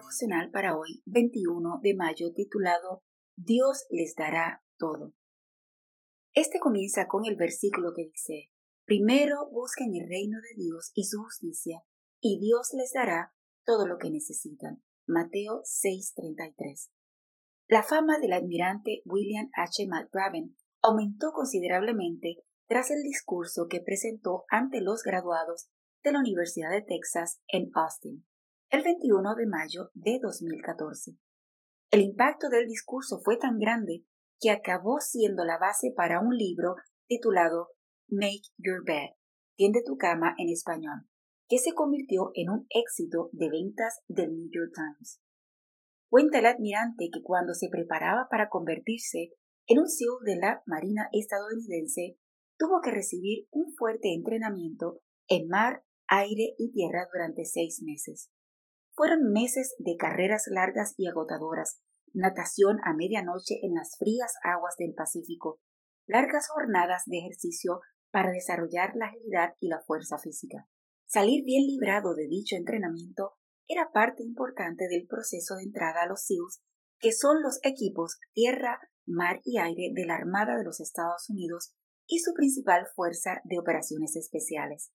devocional para hoy, 21 de mayo, titulado Dios les dará todo. Este comienza con el versículo que dice, Primero busquen el reino de Dios y su justicia, y Dios les dará todo lo que necesitan. Mateo 6:33. La fama del admirante William H. McRaven aumentó considerablemente tras el discurso que presentó ante los graduados de la Universidad de Texas en Austin el 21 de mayo de 2014. El impacto del discurso fue tan grande que acabó siendo la base para un libro titulado Make Your Bed, Tiende tu cama en español, que se convirtió en un éxito de ventas del New York Times. Cuenta el admirante que cuando se preparaba para convertirse en un SEAL de la Marina estadounidense, tuvo que recibir un fuerte entrenamiento en mar, aire y tierra durante seis meses. Fueron meses de carreras largas y agotadoras, natación a medianoche en las frías aguas del Pacífico, largas jornadas de ejercicio para desarrollar la agilidad y la fuerza física. Salir bien librado de dicho entrenamiento era parte importante del proceso de entrada a los SEALs, que son los equipos tierra, mar y aire de la Armada de los Estados Unidos y su principal fuerza de operaciones especiales.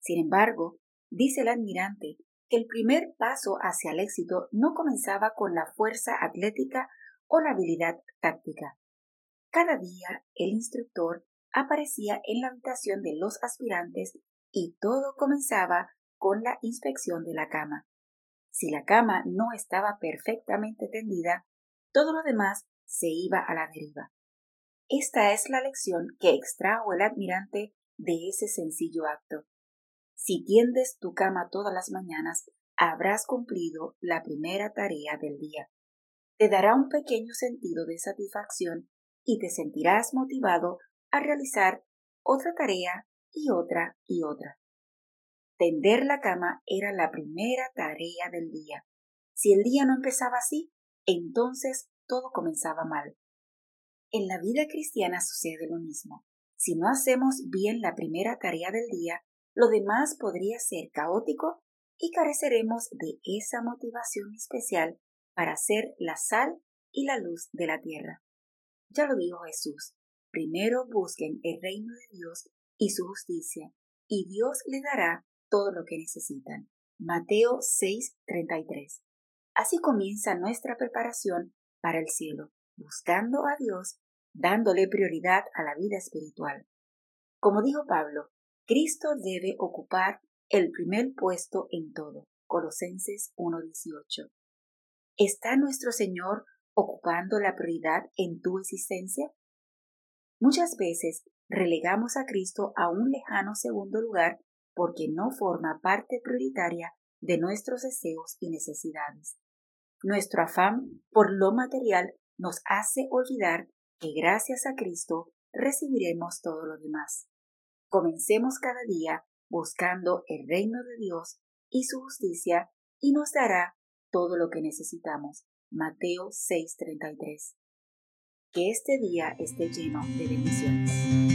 Sin embargo, dice el admirante que el primer paso hacia el éxito no comenzaba con la fuerza atlética o la habilidad táctica. Cada día el instructor aparecía en la habitación de los aspirantes y todo comenzaba con la inspección de la cama. Si la cama no estaba perfectamente tendida, todo lo demás se iba a la deriva. Esta es la lección que extrajo el admirante de ese sencillo acto. Si tiendes tu cama todas las mañanas, habrás cumplido la primera tarea del día. Te dará un pequeño sentido de satisfacción y te sentirás motivado a realizar otra tarea y otra y otra. Tender la cama era la primera tarea del día. Si el día no empezaba así, entonces todo comenzaba mal. En la vida cristiana sucede lo mismo. Si no hacemos bien la primera tarea del día, lo demás podría ser caótico y careceremos de esa motivación especial para ser la sal y la luz de la tierra. Ya lo dijo Jesús, primero busquen el reino de Dios y su justicia, y Dios les dará todo lo que necesitan. Mateo 6:33. Así comienza nuestra preparación para el cielo, buscando a Dios, dándole prioridad a la vida espiritual. Como dijo Pablo, Cristo debe ocupar el primer puesto en todo. Colosenses 1.18. ¿Está nuestro Señor ocupando la prioridad en tu existencia? Muchas veces relegamos a Cristo a un lejano segundo lugar porque no forma parte prioritaria de nuestros deseos y necesidades. Nuestro afán por lo material nos hace olvidar que gracias a Cristo recibiremos todo lo demás. Comencemos cada día buscando el reino de Dios y su justicia y nos dará todo lo que necesitamos. Mateo 6:33. Que este día esté lleno de bendiciones.